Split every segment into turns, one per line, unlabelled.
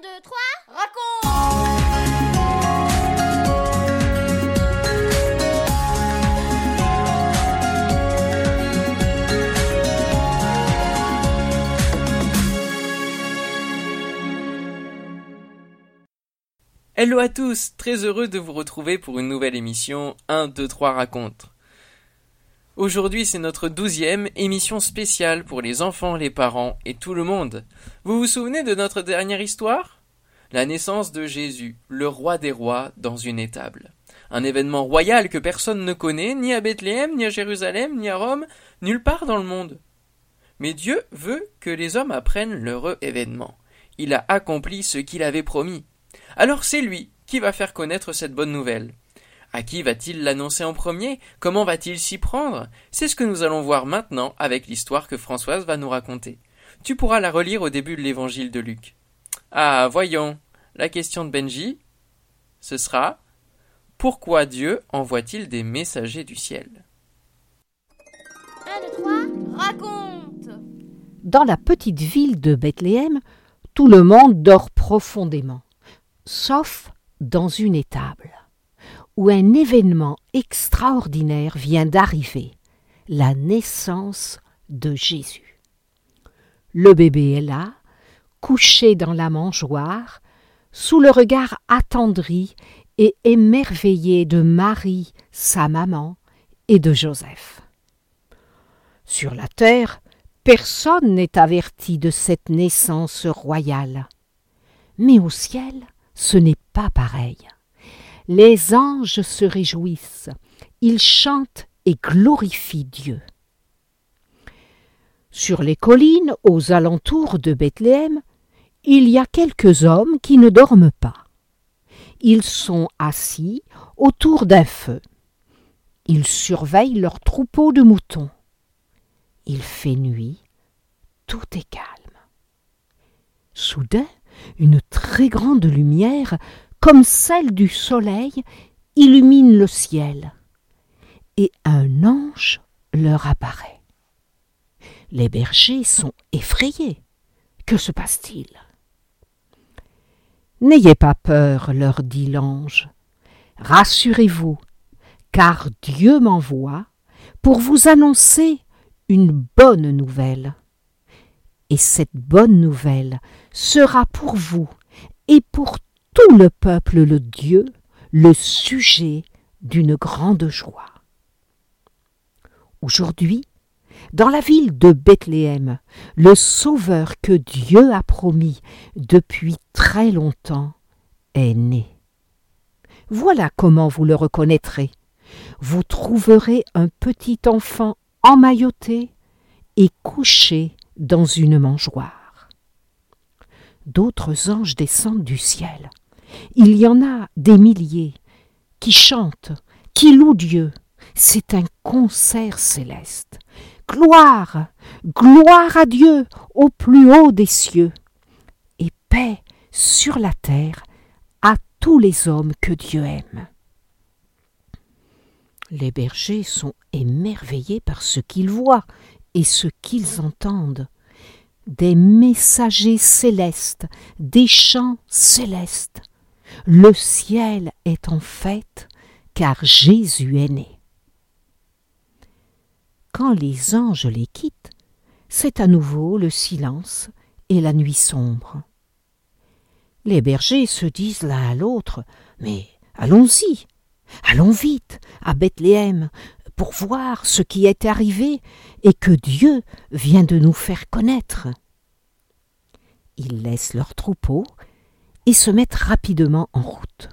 2, 3, raconte
Hello à tous, très heureux de vous retrouver pour une nouvelle émission 1, 2, 3 raconte. Aujourd'hui c'est notre douzième émission spéciale pour les enfants, les parents et tout le monde. Vous vous souvenez de notre dernière histoire? La naissance de Jésus, le roi des rois, dans une étable. Un événement royal que personne ne connaît, ni à Bethléem, ni à Jérusalem, ni à Rome, nulle part dans le monde. Mais Dieu veut que les hommes apprennent l'heureux événement. Il a accompli ce qu'il avait promis. Alors c'est lui qui va faire connaître cette bonne nouvelle. À qui va-t-il l'annoncer en premier? Comment va-t-il s'y prendre? C'est ce que nous allons voir maintenant avec l'histoire que Françoise va nous raconter. Tu pourras la relire au début de l'évangile de Luc. Ah, voyons. La question de Benji, ce sera Pourquoi Dieu envoie-t-il des messagers du ciel?
1, 2, 3, raconte
Dans la petite ville de Bethléem, tout le monde dort profondément, sauf dans une étable, où un événement extraordinaire vient d'arriver, la naissance de Jésus. Le bébé est là, couché dans la mangeoire, sous le regard attendri et émerveillé de Marie, sa maman, et de Joseph. Sur la terre, personne n'est averti de cette naissance royale. Mais au ciel, ce n'est pas pareil. Les anges se réjouissent, ils chantent et glorifient Dieu. Sur les collines aux alentours de Bethléem, il y a quelques hommes qui ne dorment pas. Ils sont assis autour d'un feu. Ils surveillent leur troupeau de moutons. Il fait nuit, tout est calme. Soudain, une très grande lumière, comme celle du soleil, illumine le ciel, et un ange leur apparaît. Les bergers sont effrayés. Que se passe-t-il? N'ayez pas peur, leur dit l'ange. Rassurez-vous, car Dieu m'envoie pour vous annoncer une bonne nouvelle. Et cette bonne nouvelle sera pour vous et pour tout le peuple le Dieu le sujet d'une grande joie. Aujourd'hui, dans la ville de Bethléem, le Sauveur que Dieu a promis depuis très longtemps est né. Voilà comment vous le reconnaîtrez. Vous trouverez un petit enfant emmailloté et couché dans une mangeoire. D'autres anges descendent du ciel. Il y en a des milliers qui chantent, qui louent Dieu. C'est un concert céleste. Gloire, gloire à Dieu au plus haut des cieux, et paix sur la terre à tous les hommes que Dieu aime. Les bergers sont émerveillés par ce qu'ils voient et ce qu'ils entendent. Des messagers célestes, des chants célestes. Le ciel est en fête, car Jésus est né. Quand les anges les quittent, c'est à nouveau le silence et la nuit sombre. Les bergers se disent l'un à l'autre Mais allons-y, allons vite à Bethléem pour voir ce qui est arrivé et que Dieu vient de nous faire connaître. Ils laissent leur troupeau et se mettent rapidement en route.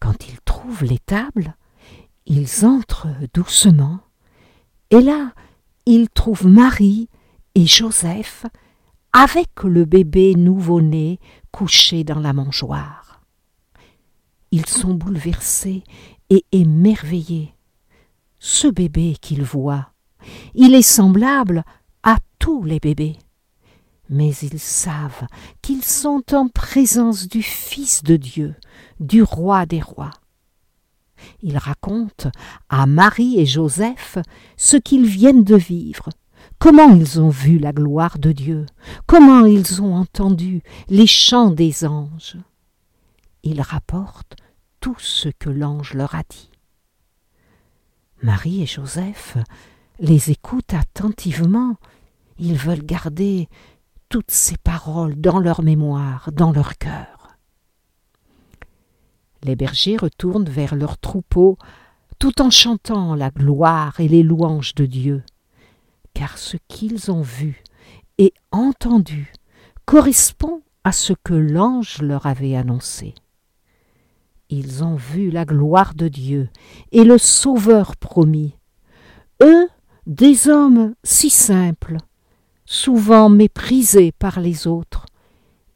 Quand ils trouvent l'étable, ils entrent doucement, et là, ils trouvent Marie et Joseph avec le bébé nouveau-né couché dans la mangeoire. Ils sont bouleversés et émerveillés. Ce bébé qu'ils voient, il est semblable à tous les bébés. Mais ils savent qu'ils sont en présence du Fils de Dieu, du Roi des rois. Ils racontent à Marie et Joseph ce qu'ils viennent de vivre, comment ils ont vu la gloire de Dieu, comment ils ont entendu les chants des anges. Ils rapportent tout ce que l'ange leur a dit. Marie et Joseph les écoutent attentivement. Ils veulent garder toutes ces paroles dans leur mémoire, dans leur cœur. Les bergers retournent vers leur troupeau tout en chantant la gloire et les louanges de Dieu, car ce qu'ils ont vu et entendu correspond à ce que l'ange leur avait annoncé. Ils ont vu la gloire de Dieu et le Sauveur promis. Eux, des hommes si simples, souvent méprisés par les autres,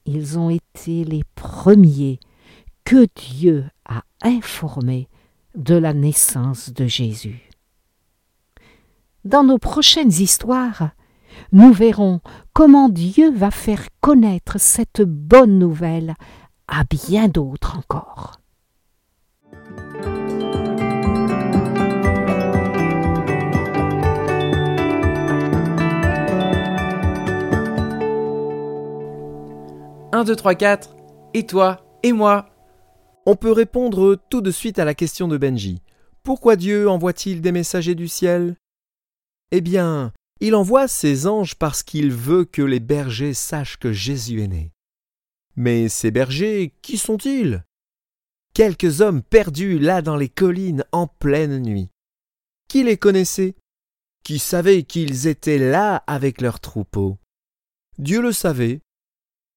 ils ont été les premiers que Dieu a informés de la naissance de Jésus. Dans nos prochaines histoires, nous verrons comment Dieu va faire connaître cette bonne nouvelle à bien d'autres encore.
Un, deux, trois, quatre. Et toi Et moi
On peut répondre tout de suite à la question de Benji. Pourquoi Dieu envoie-t-il des messagers du ciel? Eh bien, il envoie ses anges parce qu'il veut que les bergers sachent que Jésus est né. Mais ces bergers, qui sont-ils? Quelques hommes perdus là dans les collines en pleine nuit. Qui les connaissait? Qui savait qu'ils étaient là avec leurs troupeaux? Dieu le savait.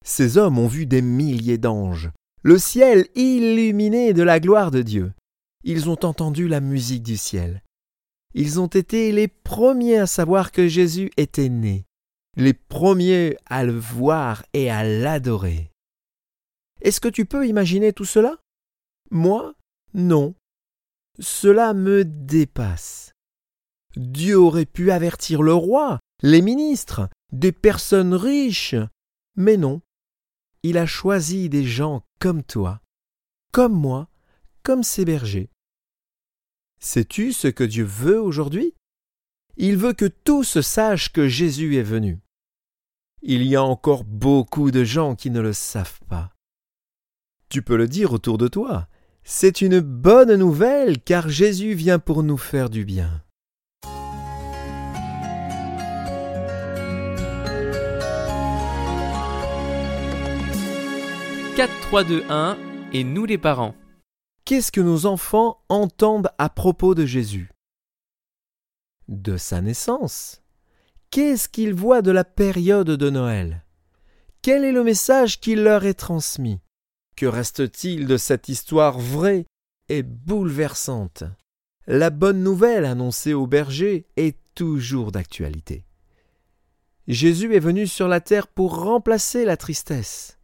Ces hommes ont vu des milliers d'anges, le ciel illuminé de la gloire de Dieu. Ils ont entendu la musique du ciel. Ils ont été les premiers à savoir que Jésus était né, les premiers à le voir et à l'adorer. Est-ce que tu peux imaginer tout cela? Moi, non. Cela me dépasse. Dieu aurait pu avertir le roi, les ministres, des personnes riches, mais non. Il a choisi des gens comme toi, comme moi, comme ces bergers. Sais-tu ce que Dieu veut aujourd'hui? Il veut que tous sachent que Jésus est venu. Il y a encore beaucoup de gens qui ne le savent pas. Tu peux le dire autour de toi. C'est une bonne nouvelle car Jésus vient pour nous faire du bien.
Quatre, trois, deux, un. Et nous les parents.
Qu'est-ce que nos enfants entendent à propos de Jésus? De sa naissance. Qu'est-ce qu'ils voient de la période de Noël? Quel est le message qui leur est transmis? Que reste-t-il de cette histoire vraie et bouleversante? La bonne nouvelle annoncée aux bergers est toujours d'actualité. Jésus est venu sur la terre pour remplacer la tristesse,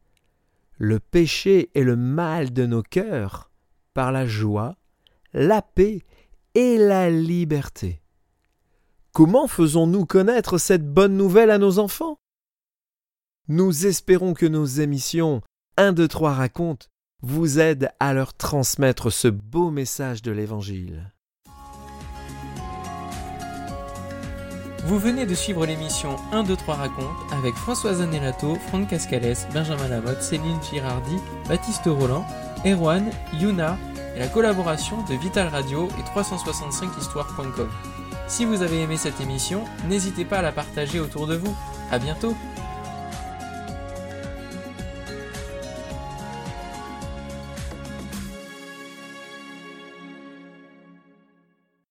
le péché et le mal de nos cœurs par la joie, la paix et la liberté. Comment faisons-nous connaître cette bonne nouvelle à nos enfants? Nous espérons que nos émissions 1, 2, 3 racontent vous aident à leur transmettre ce beau message de l'Évangile.
Vous venez de suivre l'émission 1, 2, 3 raconte avec Françoise Anelato, Franck Cascales, Benjamin Lamotte, Céline Girardi, Baptiste Roland, Erwan, Yuna et la collaboration de Vital Radio et 365histoire.com. Si vous avez aimé cette émission, n'hésitez pas à la partager autour de vous. À bientôt!